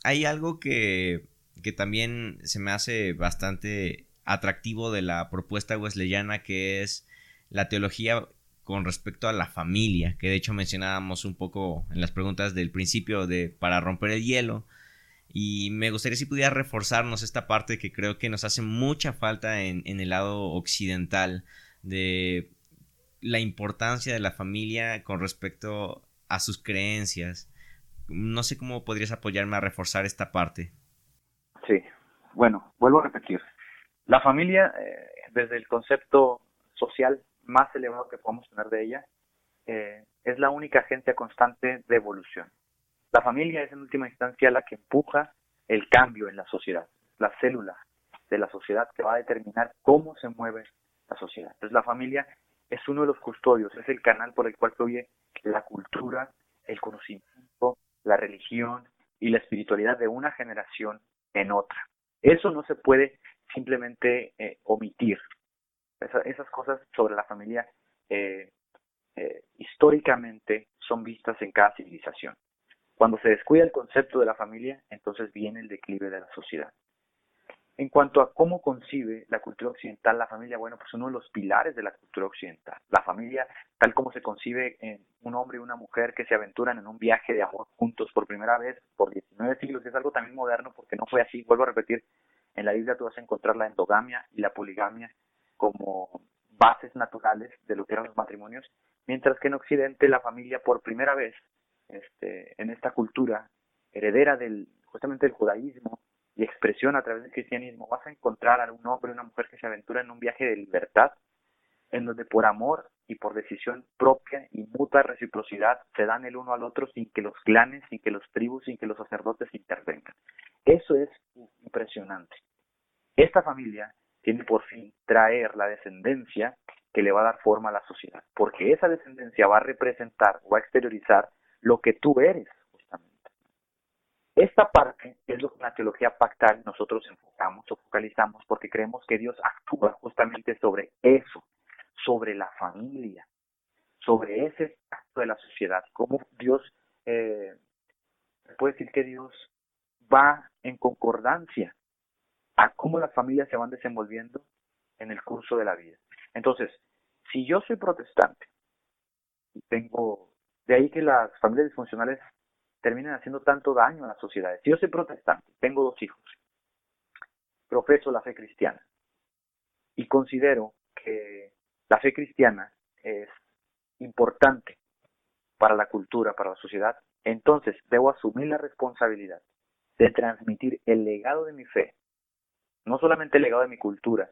hay algo que, que también se me hace bastante atractivo de la propuesta wesleyana que es la teología con respecto a la familia, que de hecho mencionábamos un poco en las preguntas del principio de para romper el hielo. Y me gustaría si pudiera reforzarnos esta parte que creo que nos hace mucha falta en, en el lado occidental de la importancia de la familia con respecto a sus creencias. No sé cómo podrías apoyarme a reforzar esta parte. Sí, bueno, vuelvo a repetir. La familia, eh, desde el concepto social más elevado que podemos tener de ella, eh, es la única agencia constante de evolución. La familia es en última instancia la que empuja el cambio en la sociedad, la célula de la sociedad que va a determinar cómo se mueve la sociedad. Entonces la familia es uno de los custodios, es el canal por el cual fluye la cultura, el conocimiento, la religión y la espiritualidad de una generación en otra. Eso no se puede simplemente eh, omitir. Esas cosas sobre la familia eh, eh, históricamente son vistas en cada civilización. Cuando se descuida el concepto de la familia, entonces viene el declive de la sociedad. En cuanto a cómo concibe la cultura occidental la familia, bueno, pues uno de los pilares de la cultura occidental. La familia, tal como se concibe en un hombre y una mujer que se aventuran en un viaje de amor juntos por primera vez por 19 siglos, es algo también moderno porque no fue así. Vuelvo a repetir, en la Biblia tú vas a encontrar la endogamia y la poligamia como bases naturales de lo que eran los matrimonios, mientras que en Occidente la familia por primera vez, este, en esta cultura heredera del justamente del judaísmo, y expresión a través del cristianismo, vas a encontrar a un hombre o una mujer que se aventura en un viaje de libertad, en donde por amor y por decisión propia y mutua reciprocidad se dan el uno al otro sin que los clanes, sin que los tribus, sin que los sacerdotes intervengan. Eso es impresionante. Esta familia tiene por fin traer la descendencia que le va a dar forma a la sociedad, porque esa descendencia va a representar, va a exteriorizar lo que tú eres, esta parte es lo que en la teología pactal nosotros enfocamos o focalizamos porque creemos que Dios actúa justamente sobre eso, sobre la familia, sobre ese acto de la sociedad, cómo Dios, eh, puede decir que Dios va en concordancia a cómo las familias se van desenvolviendo en el curso de la vida. Entonces, si yo soy protestante tengo, de ahí que las familias disfuncionales terminan haciendo tanto daño a las sociedades. Yo soy protestante, tengo dos hijos, profeso la fe cristiana y considero que la fe cristiana es importante para la cultura, para la sociedad, entonces debo asumir la responsabilidad de transmitir el legado de mi fe, no solamente el legado de mi cultura,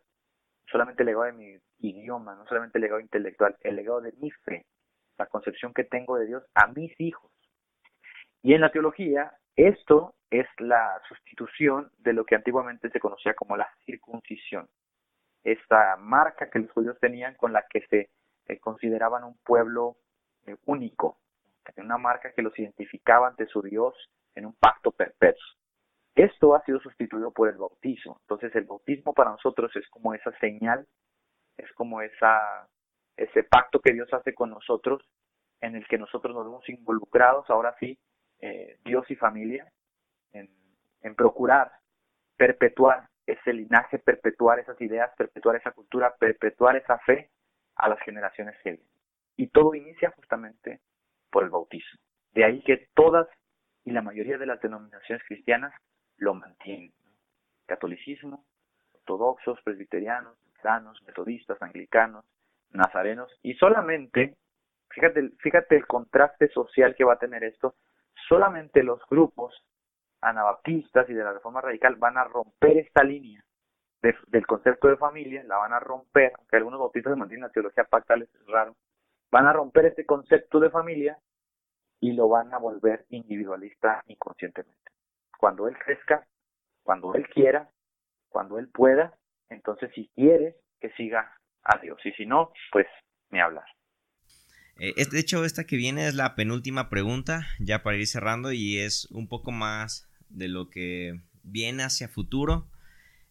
solamente el legado de mi idioma, no solamente el legado intelectual, el legado de mi fe, la concepción que tengo de Dios a mis hijos. Y en la teología, esto es la sustitución de lo que antiguamente se conocía como la circuncisión. Esta marca que los judíos tenían con la que se eh, consideraban un pueblo eh, único, una marca que los identificaba ante su Dios en un pacto perpetuo. Esto ha sido sustituido por el bautismo. Entonces el bautismo para nosotros es como esa señal, es como esa, ese pacto que Dios hace con nosotros en el que nosotros nos vemos involucrados ahora sí eh, Dios y familia, en, procurar perpetuar ese linaje, perpetuar esas ideas, perpetuar esa cultura, perpetuar esa fe a las generaciones que vienen. Y todo inicia justamente por el bautismo. De ahí que todas y la mayoría de las denominaciones cristianas lo mantienen. Catolicismo, ortodoxos, presbiterianos, cristianos, metodistas, anglicanos, nazarenos, y solamente, fíjate, fíjate el contraste social que va a tener esto, solamente los grupos anabaptistas y de la reforma radical van a romper esta línea del concepto de familia, la van a romper, aunque algunos bautistas mantienen la teología pactal, es raro, van a romper este concepto de familia y lo van a volver individualista inconscientemente. Cuando él crezca, cuando él quiera, cuando él pueda, entonces si quiere, que siga a Dios. Y si no, pues ni hablar. Eh, de hecho, esta que viene es la penúltima pregunta, ya para ir cerrando, y es un poco más de lo que viene hacia futuro.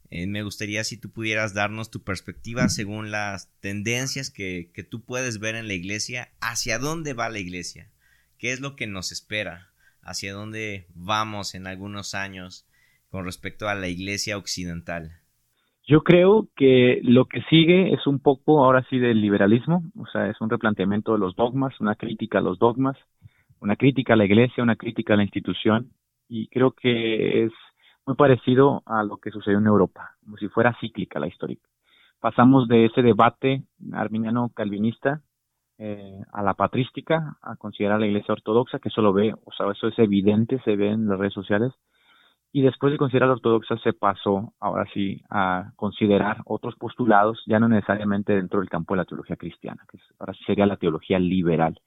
Eh, me gustaría si tú pudieras darnos tu perspectiva según las tendencias que, que, tú puedes ver en la iglesia, hacia dónde va la iglesia, qué es lo que nos espera, hacia dónde vamos en algunos años con respecto a la iglesia occidental. Yo creo que lo que sigue es un poco ahora sí del liberalismo, o sea, es un replanteamiento de los dogmas, una crítica a los dogmas, una crítica a la iglesia, una crítica a la institución, y creo que es muy parecido a lo que sucedió en Europa, como si fuera cíclica la historia. Pasamos de ese debate arminiano-calvinista eh, a la patrística, a considerar la iglesia ortodoxa, que eso lo ve, o sea, eso es evidente, se ve en las redes sociales, y después de considerar la ortodoxa se pasó ahora sí a considerar otros postulados, ya no necesariamente dentro del campo de la teología cristiana, que ahora sería la teología liberal.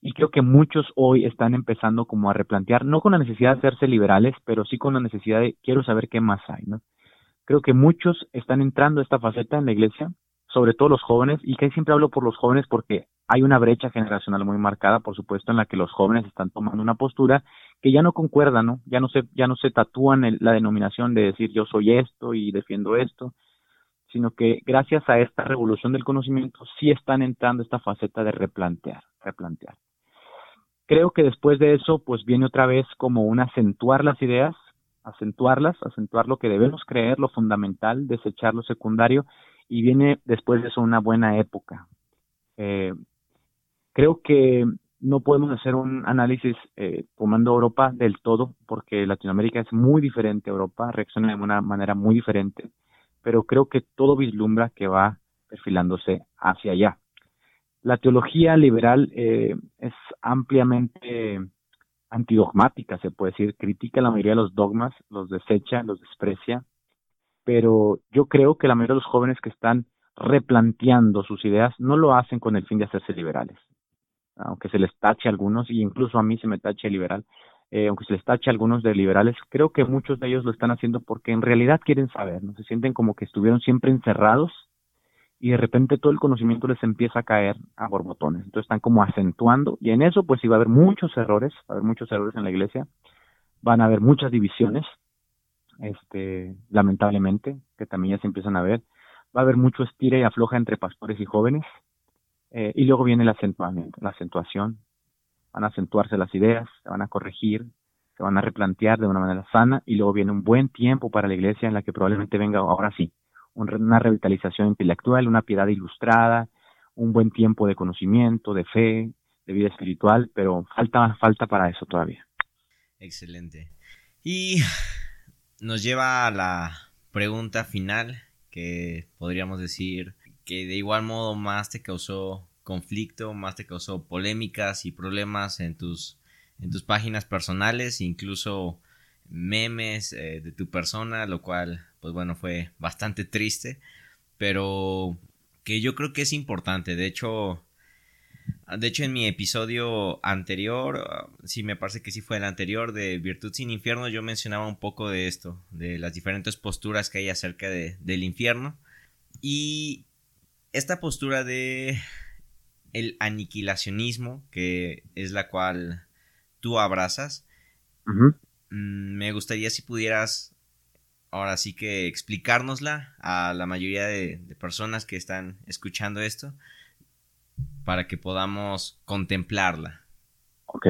Y creo que muchos hoy están empezando como a replantear, no con la necesidad de hacerse liberales, pero sí con la necesidad de quiero saber qué más hay, ¿no? Creo que muchos están entrando a esta faceta en la iglesia, sobre todo los jóvenes, y que siempre hablo por los jóvenes porque hay una brecha generacional muy marcada, por supuesto, en la que los jóvenes están tomando una postura que ya no concuerda, ¿no? Ya no se, ya no se tatúan la denominación de decir yo soy esto y defiendo esto, sino que gracias a esta revolución del conocimiento sí están entrando esta faceta de replantear, replantear. Creo que después de eso, pues viene otra vez como un acentuar las ideas, acentuarlas, acentuar lo que debemos creer, lo fundamental, desechar lo secundario, y viene después de eso una buena época. Eh, creo que no podemos hacer un análisis eh, tomando Europa del todo, porque Latinoamérica es muy diferente a Europa, reacciona de una manera muy diferente, pero creo que todo vislumbra que va perfilándose hacia allá. La teología liberal eh, es ampliamente antidogmática, se puede decir, critica la mayoría de los dogmas, los desecha, los desprecia, pero yo creo que la mayoría de los jóvenes que están replanteando sus ideas no lo hacen con el fin de hacerse liberales, aunque se les tache a algunos, y incluso a mí se me tache liberal, eh, aunque se les tache a algunos de liberales, creo que muchos de ellos lo están haciendo porque en realidad quieren saber, ¿no? Se sienten como que estuvieron siempre encerrados y de repente todo el conocimiento les empieza a caer a borbotones. Entonces están como acentuando y en eso pues sí va a haber muchos errores, va a haber muchos errores en la iglesia, van a haber muchas divisiones, este, lamentablemente, que también ya se empiezan a ver, va a haber mucho estira y afloja entre pastores y jóvenes, eh, y luego viene el acentuamiento, la acentuación. Van a acentuarse las ideas, se van a corregir, se van a replantear de una manera sana y luego viene un buen tiempo para la iglesia en la que probablemente venga ahora sí una revitalización intelectual, una piedad ilustrada, un buen tiempo de conocimiento, de fe, de vida espiritual, pero falta falta para eso todavía. Excelente. Y nos lleva a la pregunta final que podríamos decir que de igual modo más te causó conflicto, más te causó polémicas y problemas en tus, en tus páginas personales, incluso memes eh, de tu persona, lo cual, pues bueno, fue bastante triste, pero que yo creo que es importante. De hecho, de hecho en mi episodio anterior, sí me parece que sí fue el anterior de Virtud sin Infierno, yo mencionaba un poco de esto, de las diferentes posturas que hay acerca de, del infierno. Y esta postura de el aniquilacionismo, que es la cual tú abrazas, mm, me gustaría si pudieras ahora sí que explicárnosla a la mayoría de, personas que están escuchando esto para que podamos contemplarla. Ok.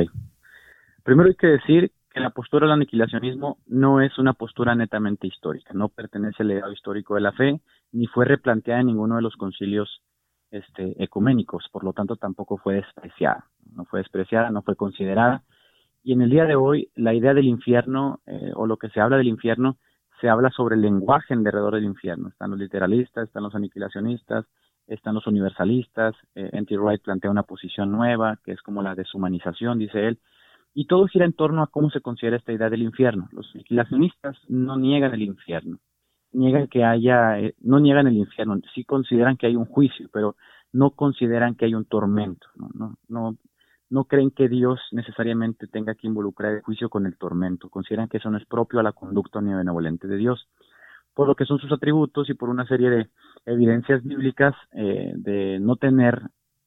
Primero hay que decir que la postura del aniquilacionismo no es una postura netamente histórica, no pertenece al legado histórico de la fe, ni fue replanteada en ninguno de los concilios este, ecuménicos, por lo tanto tampoco fue despreciada, no fue despreciada, no fue considerada. Y en el día de hoy, la idea del infierno, eh, o lo que se habla del infierno, se habla sobre el lenguaje alrededor del infierno. Están los literalistas, están los aniquilacionistas, están los universalistas. Eh. Wright plantea una posición nueva, que es como la deshumanización, dice él. Y todo gira en torno a cómo se considera esta idea del infierno. Los aniquilacionistas no niegan el infierno niegan que haya, eh, no niegan el infierno, sí consideran que hay un juicio, pero no consideran que hay un tormento, no, no, no, creen que Dios necesariamente tenga que involucrar el juicio con el tormento, consideran que eso no es propio a la conducta ni benevolente de Dios, por lo que son sus atributos y por una serie de evidencias bíblicas eh, de no tener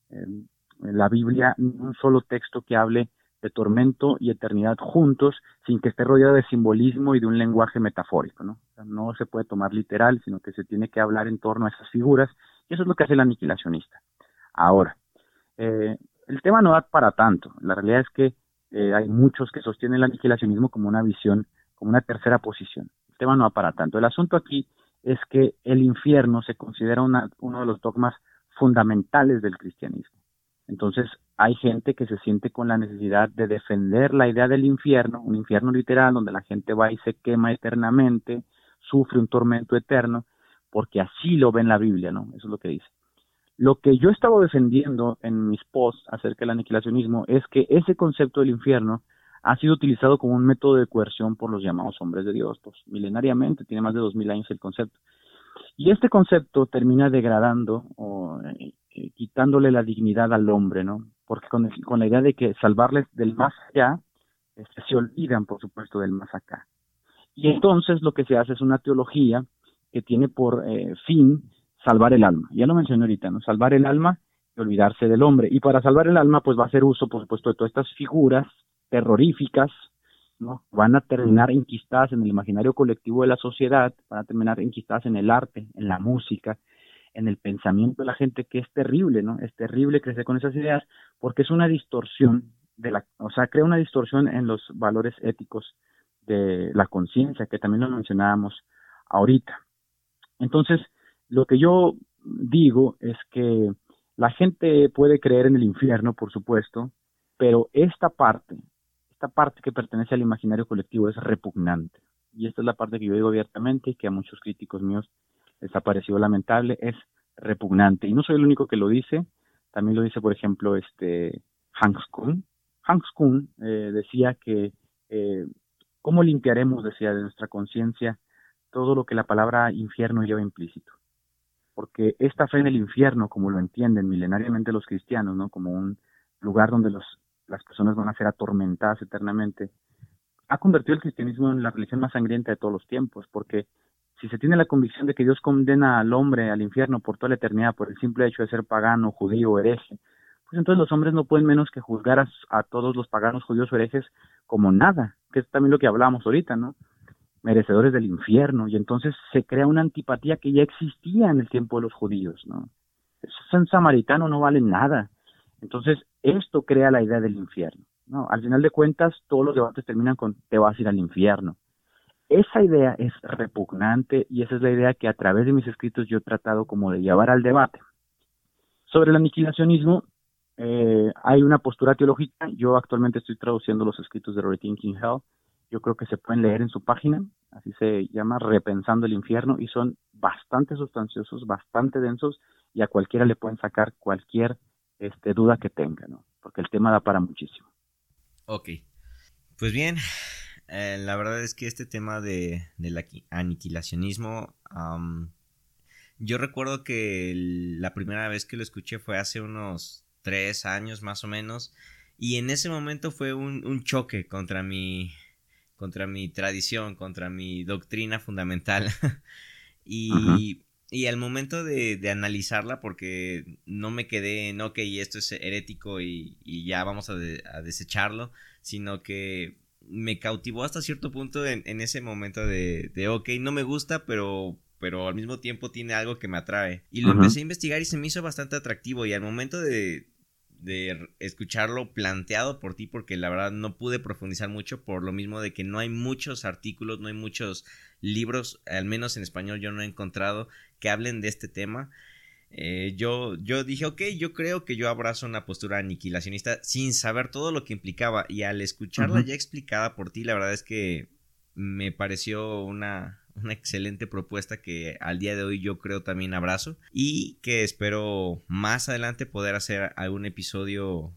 en la Biblia un solo texto que hable de tormento y eternidad juntos sin que esté rodeado de simbolismo y de un lenguaje metafórico, ¿no? no se puede tomar literal, sino que se tiene que hablar en torno a esas figuras y eso es lo que hace el aniquilacionista. Ahora, eh, el tema no da para tanto. La realidad es que eh, hay muchos que sostienen el aniquilacionismo como una visión, como una tercera posición. El tema no da para tanto. El asunto aquí es que el infierno se considera uno de los dogmas fundamentales del cristianismo. Entonces, hay gente que se siente con la necesidad de defender la idea del infierno, un infierno literal donde la gente va y se quema eternamente, sufre un tormento eterno, porque así lo ve en la Biblia, ¿no? Eso es lo que dice. Lo que yo estaba defendiendo en mis posts acerca del aniquilacionismo es que ese concepto del infierno ha sido utilizado como un método de coerción por los llamados hombres de Dios, pues milenariamente, tiene más de dos mil años el concepto. Y este concepto termina degradando o eh, eh, quitándole la dignidad al hombre, ¿no? Porque con, con la idea de que salvarles del más allá, este, se olvidan, por supuesto, del más acá. Y entonces lo que se hace es una teología que tiene por eh, fin salvar el alma. Ya lo mencioné ahorita, ¿no? Salvar el alma y olvidarse del hombre. Y para salvar el alma, pues va a hacer uso, por supuesto, de todas estas figuras terroríficas, ¿no? Van a terminar enquistadas en el imaginario colectivo de la sociedad, van a terminar enquistadas en el arte, en la música, en el pensamiento de la gente, que es terrible, ¿no? Es terrible crecer con esas ideas porque es una distorsión de la, o sea, crea una distorsión en los valores éticos de la conciencia, que también lo mencionábamos ahorita. Entonces, lo que yo digo es que la gente puede creer en el infierno, por supuesto, pero esta parte, esta parte que pertenece al imaginario colectivo es repugnante. Y esta es la parte que yo digo abiertamente y que a muchos críticos míos parecido lamentable, es repugnante. Y no soy el único que lo dice, también lo dice, por ejemplo, este Hans Kuhn. Hans Kuhn eh, decía que, eh, ¿cómo limpiaremos, decía, de nuestra conciencia todo lo que la palabra infierno lleva implícito? Porque esta fe en el infierno, como lo entienden milenariamente los cristianos, ¿no? Como un lugar donde los, las personas van a ser atormentadas eternamente, ha convertido el cristianismo en la religión más sangrienta de todos los tiempos, porque si se tiene la convicción de que Dios condena al hombre al infierno por toda la eternidad por el simple hecho de ser pagano, judío o hereje, pues entonces los hombres no pueden menos que juzgar a, todos los paganos, judíos o herejes como nada, que es también lo que hablábamos ahorita, ¿no? Merecedores del infierno, y entonces se crea una antipatía que ya existía en el tiempo de los judíos, ¿no? San samaritano no vale nada. Entonces, esto crea la idea del infierno. ¿no? Al final de cuentas, todos los debates terminan con te vas a ir al infierno. Esa idea es repugnante y esa es la idea que a través de mis escritos yo he tratado como de llevar al debate. Sobre el aniquilacionismo, eh, hay una postura teológica. Yo actualmente estoy traduciendo los escritos de Rethinking Hell. Yo creo que se pueden leer en su página, así se llama Repensando el Infierno, y son bastante sustanciosos, bastante densos, y a cualquiera le pueden sacar cualquier este, duda que tenga, ¿no? Porque el tema da para muchísimo. Ok. Pues bien, eh, la verdad es que este tema de, del aniquilacionismo, yo recuerdo que la primera vez que lo escuché fue hace unos tres años más o menos, y en ese momento fue un, choque contra mi, contra mi tradición, contra mi doctrina fundamental. y, y al momento de, analizarla, porque no me quedé en, ok, esto es herético y, ya vamos a, desecharlo, sino que me cautivó hasta cierto punto en, ese momento de, de, ok, no me gusta, pero, pero al mismo tiempo tiene algo que me atrae. Y lo empecé a investigar y se me hizo bastante atractivo y al momento de, de escucharlo planteado por ti porque la verdad no pude profundizar mucho por lo mismo de que no hay muchos artículos, no hay muchos libros, al menos en español yo no he encontrado que hablen de este tema. Eh, yo, yo dije, ok, yo creo que yo abrazo una postura aniquilacionista sin saber todo lo que implicaba y al escucharla ya explicada por ti, la verdad es que me pareció una, una excelente propuesta que al día de hoy yo creo también abrazo y que espero más adelante poder hacer algún episodio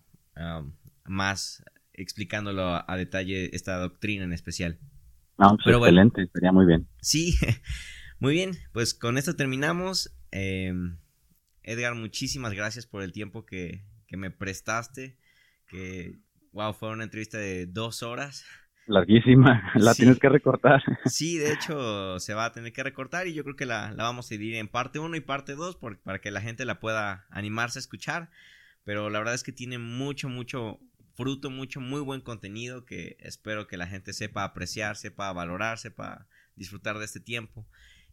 más explicándolo a, detalle esta doctrina en especial. No, pues excelente, sería muy bien. Sí, muy bien, pues con esto terminamos. Em, Edgar, muchísimas gracias por el tiempo que, que me prestaste, que, wow, fue una entrevista de dos horas. Larguísima, la tienes que recortar. Sí, de hecho se va a tener que recortar y yo creo que la, la vamos a dividir en parte 1 y parte 2 para que la gente la pueda animarse a escuchar. Pero la verdad es que tiene mucho, mucho fruto, mucho, muy buen contenido que espero que la gente sepa apreciar, sepa valorar, sepa disfrutar de este tiempo.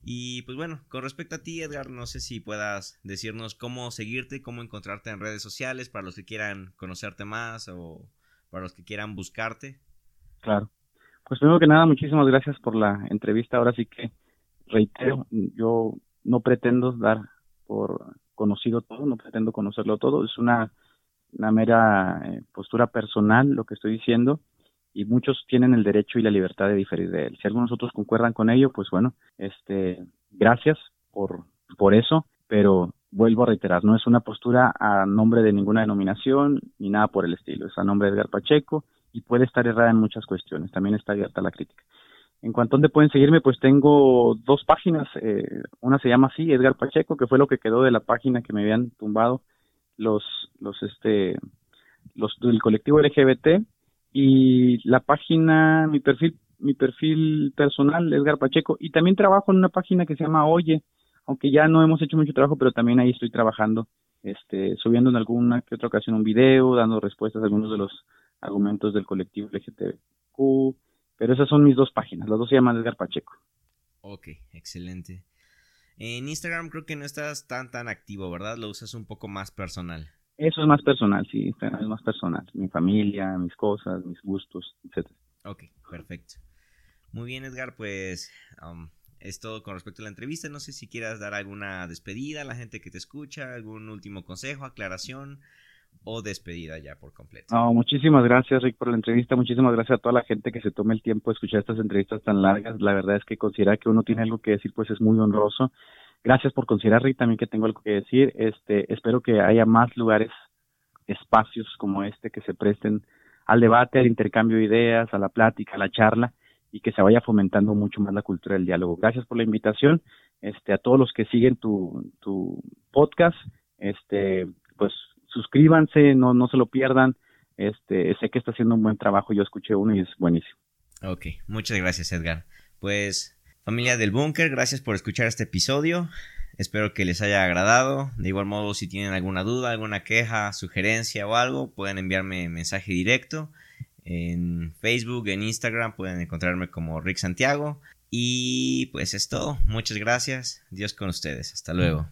Y pues bueno, con respecto a ti, Edgar, no sé si puedas decirnos cómo seguirte, cómo encontrarte en redes sociales para los que quieran conocerte más o para los que quieran buscarte. Claro. Pues primero que nada, muchísimas gracias por la entrevista. Ahora sí que reitero, yo no pretendo dar por conocido todo, no pretendo conocerlo todo, es una, una mera eh, postura personal lo que estoy diciendo y muchos tienen el derecho y la libertad de diferir de él. Si algunos otros concuerdan con ello, pues bueno, este, gracias por, por eso, pero vuelvo a reiterar, no es una postura a nombre de ninguna denominación ni nada por el estilo, es a nombre de Edgar Pacheco y puede estar errada en muchas cuestiones, también está abierta la crítica. En cuanto a dónde pueden seguirme, pues tengo dos páginas. Eh, una se llama así, Edgar Pacheco, que fue lo que quedó de la página que me habían tumbado los, los, este, los del colectivo LGBT. Y la página, mi perfil, mi perfil personal, Edgar Pacheco. Y también trabajo en una página que se llama Oye, aunque ya no hemos hecho mucho trabajo, pero también ahí estoy trabajando, este, subiendo en alguna que otra ocasión un video, dando respuestas a algunos de los argumentos del colectivo LGTBQ pero esas son mis dos páginas, las dos se llaman Edgar Pacheco. Ok, excelente. En Instagram creo que no estás tan tan activo, ¿verdad? Lo usas un poco más personal. Eso es más personal, sí, es más personal. Mi familia, mis cosas, mis gustos, etc. Ok, perfecto. Muy bien, Edgar, pues um, es todo con respecto a la entrevista. No sé si quieras dar alguna despedida a la gente que te escucha, algún último consejo, aclaración o despedida ya por completo. No, muchísimas gracias Rick por la entrevista, muchísimas gracias a toda la gente que se tome el tiempo de escuchar estas entrevistas tan largas, la verdad es que considerar que uno tiene algo que decir pues es muy honroso. Gracias por considerar Rick también que tengo algo que decir, este espero que haya más lugares, espacios como este que se presten al debate, al intercambio de ideas, a la plática, a la charla y que se vaya fomentando mucho más la cultura del diálogo. Gracias por la invitación, este a todos los que siguen tu tu podcast, este pues suscríbanse, no, no se lo pierdan. Este, sé que está haciendo un buen trabajo, yo escuché uno y es buenísimo. Ok, muchas gracias Edgar. Pues familia del búnker, gracias por escuchar este episodio. Espero que les haya agradado. De igual modo, si tienen alguna duda, alguna queja, sugerencia o algo, pueden enviarme mensaje directo. En Facebook, en Instagram pueden encontrarme como Rick Santiago. Y pues es todo. Muchas gracias. Dios con ustedes. Hasta luego.